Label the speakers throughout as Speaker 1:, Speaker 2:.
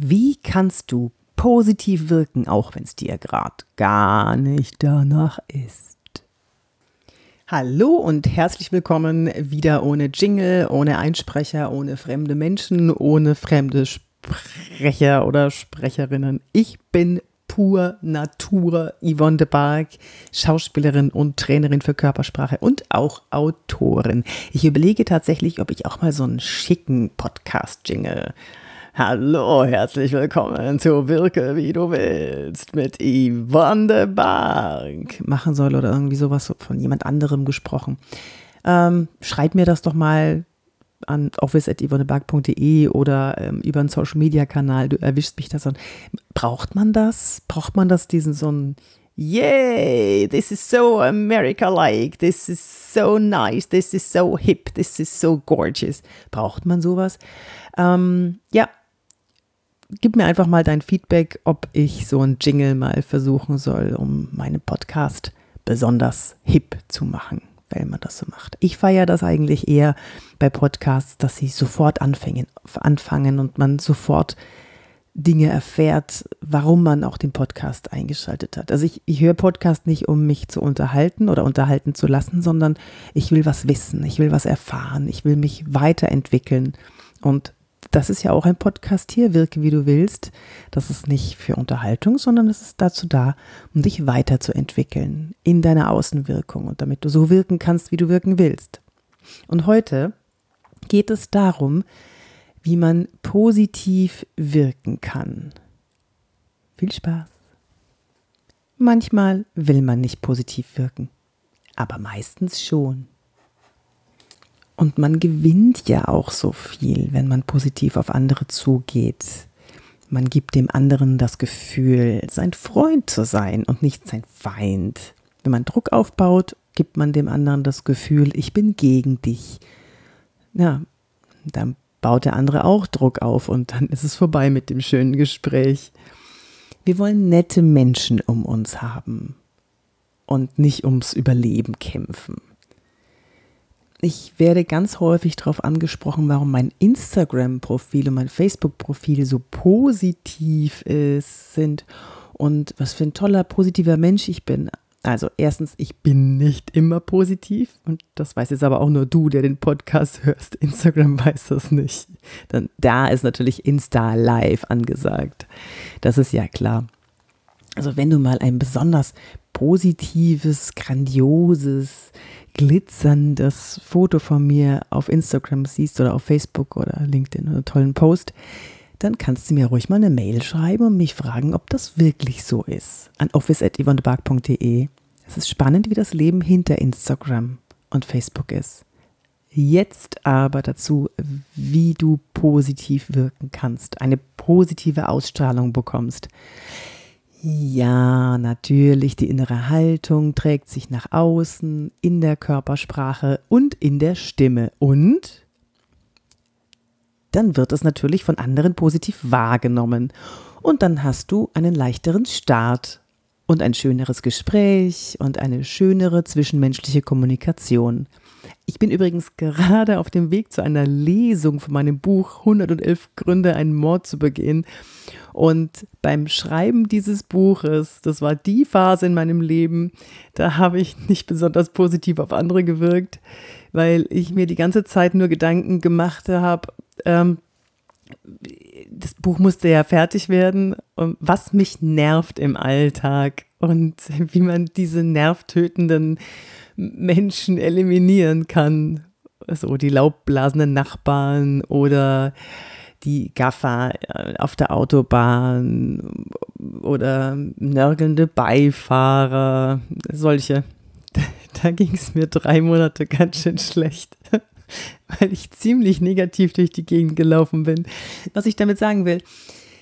Speaker 1: Wie kannst du positiv wirken, auch wenn es dir gerade gar nicht danach ist? Hallo und herzlich willkommen wieder ohne Jingle, ohne Einsprecher, ohne fremde Menschen, ohne fremde Sprecher oder Sprecherinnen. Ich bin pur Natur Yvonne de Barg, Schauspielerin und Trainerin für Körpersprache und auch Autorin. Ich überlege tatsächlich, ob ich auch mal so einen schicken Podcast-Jingle Hallo, herzlich willkommen zu Wirke, wie du willst, mit Yvonne de Bank machen soll oder irgendwie sowas von jemand anderem gesprochen. Ähm, schreib mir das doch mal an office.yvonneberg.de oder ähm, über einen Social Media Kanal. Du erwischst mich das. Und braucht man das? Braucht man das, diesen so ein Yay, this is so America-like, this is so nice, this is so hip, this is so gorgeous. Braucht man sowas? Ähm, ja, gib mir einfach mal dein Feedback, ob ich so ein Jingle mal versuchen soll, um meinen Podcast besonders hip zu machen, wenn man das so macht. Ich feiere das eigentlich eher bei Podcasts, dass sie sofort anfangen, anfangen und man sofort Dinge erfährt, warum man auch den Podcast eingeschaltet hat. Also ich, ich höre Podcast nicht, um mich zu unterhalten oder unterhalten zu lassen, sondern ich will was wissen, ich will was erfahren, ich will mich weiterentwickeln. Und das ist ja auch ein Podcast hier, wirke wie du willst. Das ist nicht für Unterhaltung, sondern es ist dazu da, um dich weiterzuentwickeln in deiner Außenwirkung und damit du so wirken kannst, wie du wirken willst. Und heute geht es darum, wie man positiv wirken kann. Viel Spaß. Manchmal will man nicht positiv wirken, aber meistens schon. Und man gewinnt ja auch so viel, wenn man positiv auf andere zugeht. Man gibt dem anderen das Gefühl, sein Freund zu sein und nicht sein Feind. Wenn man Druck aufbaut, gibt man dem anderen das Gefühl, ich bin gegen dich. Ja, dann baut der andere auch Druck auf und dann ist es vorbei mit dem schönen Gespräch. Wir wollen nette Menschen um uns haben und nicht ums Überleben kämpfen ich werde ganz häufig darauf angesprochen, warum mein Instagram-Profil und mein Facebook-Profil so positiv ist, sind und was für ein toller, positiver Mensch ich bin. Also erstens, ich bin nicht immer positiv und das weiß jetzt aber auch nur du, der den Podcast hörst. Instagram weiß das nicht. Dann da ist natürlich Insta Live angesagt. Das ist ja klar. Also wenn du mal ein besonders positives, grandioses, glitzerndes Foto von mir auf Instagram siehst oder auf Facebook oder LinkedIn oder tollen Post, dann kannst du mir ruhig mal eine Mail schreiben und mich fragen, ob das wirklich so ist. An office.yvonnebark.de. Es ist spannend, wie das Leben hinter Instagram und Facebook ist. Jetzt aber dazu, wie du positiv wirken kannst, eine positive Ausstrahlung bekommst. Ja, natürlich, die innere Haltung trägt sich nach außen, in der Körpersprache und in der Stimme. Und dann wird es natürlich von anderen positiv wahrgenommen. Und dann hast du einen leichteren Start und ein schöneres Gespräch und eine schönere zwischenmenschliche Kommunikation. Ich bin übrigens gerade auf dem Weg zu einer Lesung von meinem Buch 111 Gründe, einen Mord zu begehen. Und beim Schreiben dieses Buches, das war die Phase in meinem Leben, da habe ich nicht besonders positiv auf andere gewirkt, weil ich mir die ganze Zeit nur Gedanken gemacht habe, ähm, das Buch musste ja fertig werden und was mich nervt im Alltag und wie man diese nervtötenden Menschen eliminieren kann. So die laubblasenden Nachbarn oder die Gaffer äh, auf der Autobahn oder nörgelnde Beifahrer, solche. Da ging es mir drei Monate ganz schön schlecht, weil ich ziemlich negativ durch die Gegend gelaufen bin. Was ich damit sagen will,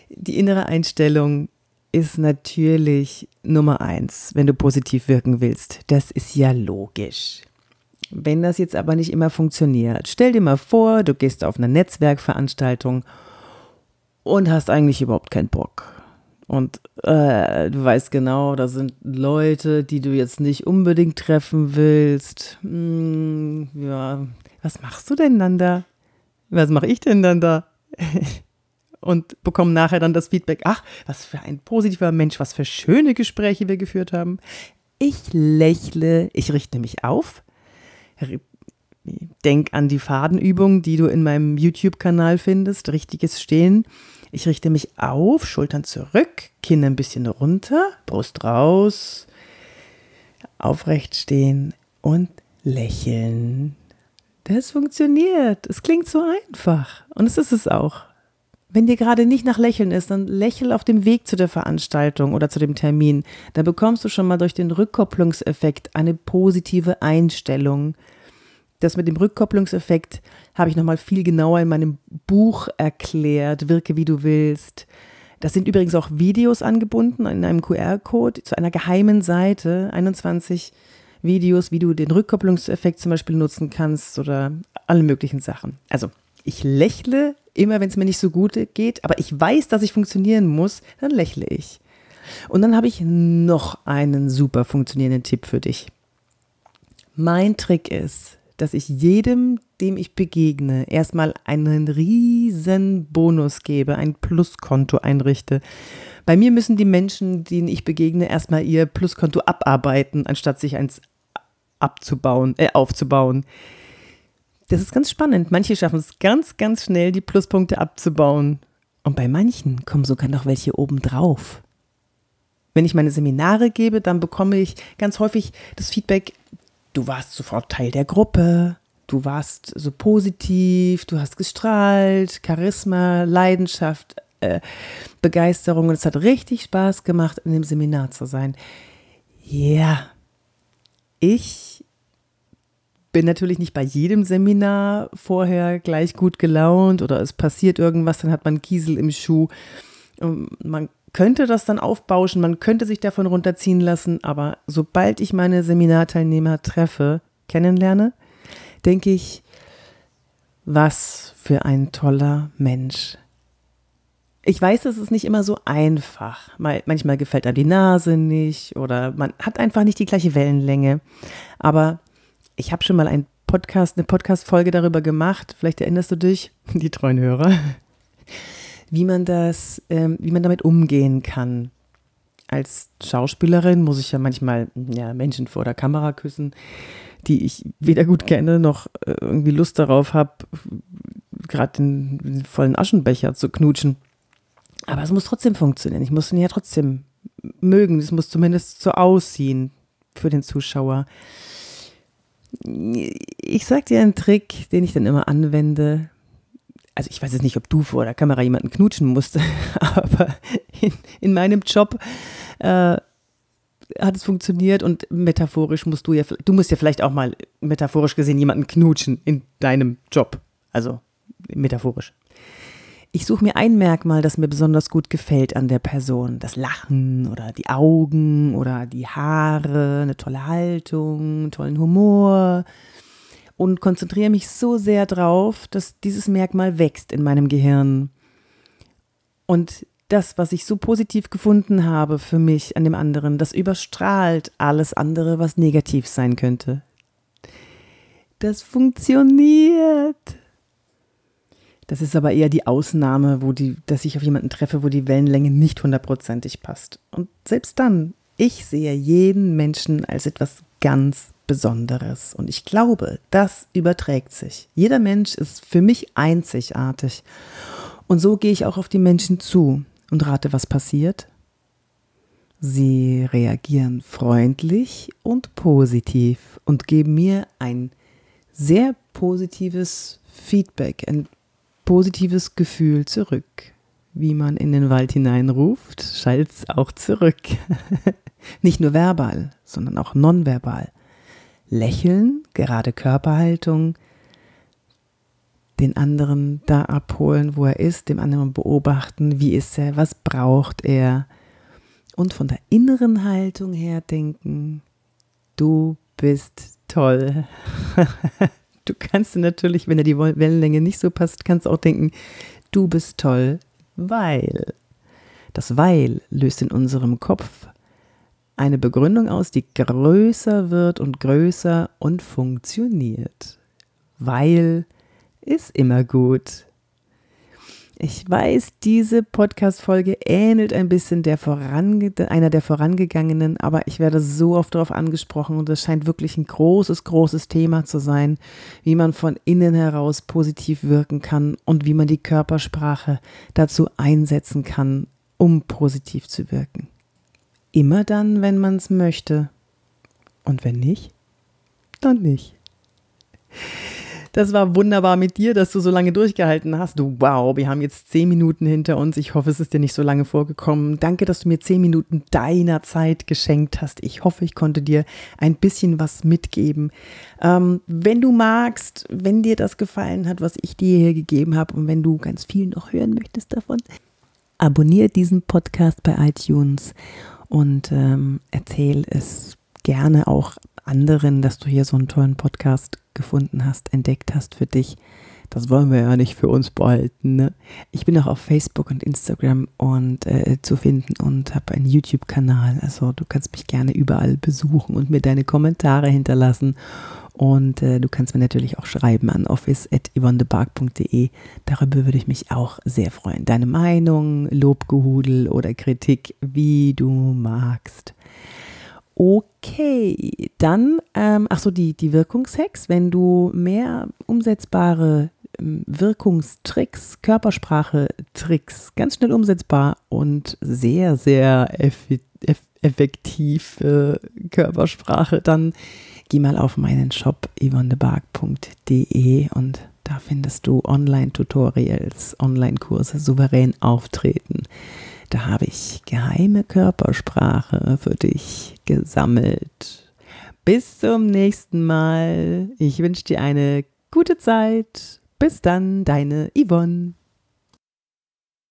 Speaker 1: die innere Einstellung ist natürlich Nummer eins, wenn du positiv wirken willst. Das ist ja logisch. Wenn das jetzt aber nicht immer funktioniert, stell dir mal vor, du gehst auf eine Netzwerkveranstaltung und hast eigentlich überhaupt keinen Bock. Und äh, du weißt genau, da sind Leute, die du jetzt nicht unbedingt treffen willst. Hm, ja, was machst du denn dann da? Was mache ich denn dann da? und bekomme nachher dann das Feedback, ach, was für ein positiver Mensch, was für schöne Gespräche wir geführt haben. Ich lächle, ich richte mich auf, denk an die Fadenübung, die du in meinem YouTube-Kanal findest, richtiges Stehen. Ich richte mich auf, Schultern zurück, Kinn ein bisschen runter, Brust raus, aufrecht stehen und lächeln. Das funktioniert. Es klingt so einfach. Und es ist es auch. Wenn dir gerade nicht nach Lächeln ist, dann lächel auf dem Weg zu der Veranstaltung oder zu dem Termin. Da bekommst du schon mal durch den Rückkopplungseffekt eine positive Einstellung. Das mit dem Rückkopplungseffekt habe ich nochmal viel genauer in meinem Buch erklärt. Wirke wie du willst. Das sind übrigens auch Videos angebunden in einem QR-Code zu einer geheimen Seite. 21 Videos, wie du den Rückkopplungseffekt zum Beispiel nutzen kannst oder alle möglichen Sachen. Also, ich lächle immer, wenn es mir nicht so gut geht, aber ich weiß, dass ich funktionieren muss, dann lächle ich. Und dann habe ich noch einen super funktionierenden Tipp für dich. Mein Trick ist, dass ich jedem, dem ich begegne, erstmal einen riesen Bonus gebe, ein Pluskonto einrichte. Bei mir müssen die Menschen, denen ich begegne, erstmal ihr Pluskonto abarbeiten, anstatt sich eins abzubauen, äh, aufzubauen. Das ist ganz spannend. Manche schaffen es ganz, ganz schnell, die Pluspunkte abzubauen. Und bei manchen kommen sogar noch welche obendrauf. Wenn ich meine Seminare gebe, dann bekomme ich ganz häufig das Feedback, du warst sofort Teil der Gruppe, du warst so positiv, du hast gestrahlt, Charisma, Leidenschaft, äh, Begeisterung und es hat richtig Spaß gemacht, in dem Seminar zu sein. Ja, ich bin natürlich nicht bei jedem Seminar vorher gleich gut gelaunt oder es passiert irgendwas, dann hat man Kiesel im Schuh. Man könnte das dann aufbauschen, man könnte sich davon runterziehen lassen, aber sobald ich meine Seminarteilnehmer treffe, kennenlerne, denke ich, was für ein toller Mensch. Ich weiß, es ist nicht immer so einfach. Manchmal gefällt einem die Nase nicht oder man hat einfach nicht die gleiche Wellenlänge. Aber ich habe schon mal einen Podcast, eine Podcast-Folge darüber gemacht. Vielleicht erinnerst du dich, die treuen Hörer wie man das, ähm, wie man damit umgehen kann. Als Schauspielerin muss ich ja manchmal ja, Menschen vor der Kamera küssen, die ich weder gut kenne noch äh, irgendwie Lust darauf habe, gerade den, den vollen Aschenbecher zu knutschen. Aber es muss trotzdem funktionieren. Ich muss ihn ja trotzdem mögen. Es muss zumindest so aussehen für den Zuschauer. Ich sag dir einen Trick, den ich dann immer anwende also ich weiß jetzt nicht, ob du vor der Kamera jemanden knutschen musst, aber in, in meinem Job äh, hat es funktioniert und metaphorisch musst du ja, du musst ja vielleicht auch mal metaphorisch gesehen jemanden knutschen in deinem Job. Also metaphorisch. Ich suche mir ein Merkmal, das mir besonders gut gefällt an der Person. Das Lachen oder die Augen oder die Haare, eine tolle Haltung, einen tollen Humor, und konzentriere mich so sehr drauf, dass dieses Merkmal wächst in meinem Gehirn. Und das, was ich so positiv gefunden habe für mich an dem anderen, das überstrahlt alles andere, was negativ sein könnte. Das funktioniert. Das ist aber eher die Ausnahme, wo die, dass ich auf jemanden treffe, wo die Wellenlänge nicht hundertprozentig passt. Und selbst dann, ich sehe jeden Menschen als etwas ganz Besonderes. Und ich glaube, das überträgt sich. Jeder Mensch ist für mich einzigartig. Und so gehe ich auch auf die Menschen zu und rate, was passiert. Sie reagieren freundlich und positiv und geben mir ein sehr positives Feedback, ein positives Gefühl zurück. Wie man in den Wald hineinruft, schallt es auch zurück. Nicht nur verbal, sondern auch nonverbal. Lächeln, gerade Körperhaltung, den anderen da abholen, wo er ist, dem anderen beobachten, wie ist er, was braucht er und von der inneren Haltung her denken, du bist toll. du kannst natürlich, wenn er die Wellenlänge nicht so passt, kannst auch denken, du bist toll, weil. Das Weil löst in unserem Kopf eine Begründung aus, die größer wird und größer und funktioniert. Weil ist immer gut. Ich weiß, diese Podcast-Folge ähnelt ein bisschen der vorange einer der vorangegangenen, aber ich werde so oft darauf angesprochen und es scheint wirklich ein großes, großes Thema zu sein, wie man von innen heraus positiv wirken kann und wie man die Körpersprache dazu einsetzen kann, um positiv zu wirken. Immer dann, wenn man es möchte. Und wenn nicht, dann nicht. Das war wunderbar mit dir, dass du so lange durchgehalten hast. Du, wow, wir haben jetzt zehn Minuten hinter uns. Ich hoffe, es ist dir nicht so lange vorgekommen. Danke, dass du mir zehn Minuten deiner Zeit geschenkt hast. Ich hoffe, ich konnte dir ein bisschen was mitgeben. Ähm, wenn du magst, wenn dir das gefallen hat, was ich dir hier gegeben habe und wenn du ganz viel noch hören möchtest davon, abonniere diesen Podcast bei iTunes und ähm, erzähl es gerne auch anderen, dass du hier so einen tollen Podcast gefunden hast, entdeckt hast für dich. Das wollen wir ja nicht für uns behalten. Ne? Ich bin auch auf Facebook und Instagram und äh, zu finden und habe einen YouTube-Kanal. Also du kannst mich gerne überall besuchen und mir deine Kommentare hinterlassen. Und äh, du kannst mir natürlich auch schreiben an office.yvonnebark.de. Darüber würde ich mich auch sehr freuen. Deine Meinung, Lobgehudel oder Kritik, wie du magst. Okay, dann, ähm, ach so, die, die Wirkungshacks. Wenn du mehr umsetzbare ähm, Wirkungstricks, Körpersprache-Tricks, ganz schnell umsetzbar und sehr, sehr eff eff effektiv äh, Körpersprache, dann geh mal auf meinen Shop yvonnebark.de und da findest du Online-Tutorials, Online-Kurse, souverän auftreten da habe ich geheime Körpersprache für dich gesammelt. Bis zum nächsten Mal. Ich wünsche dir eine gute Zeit. Bis dann, deine Yvonne.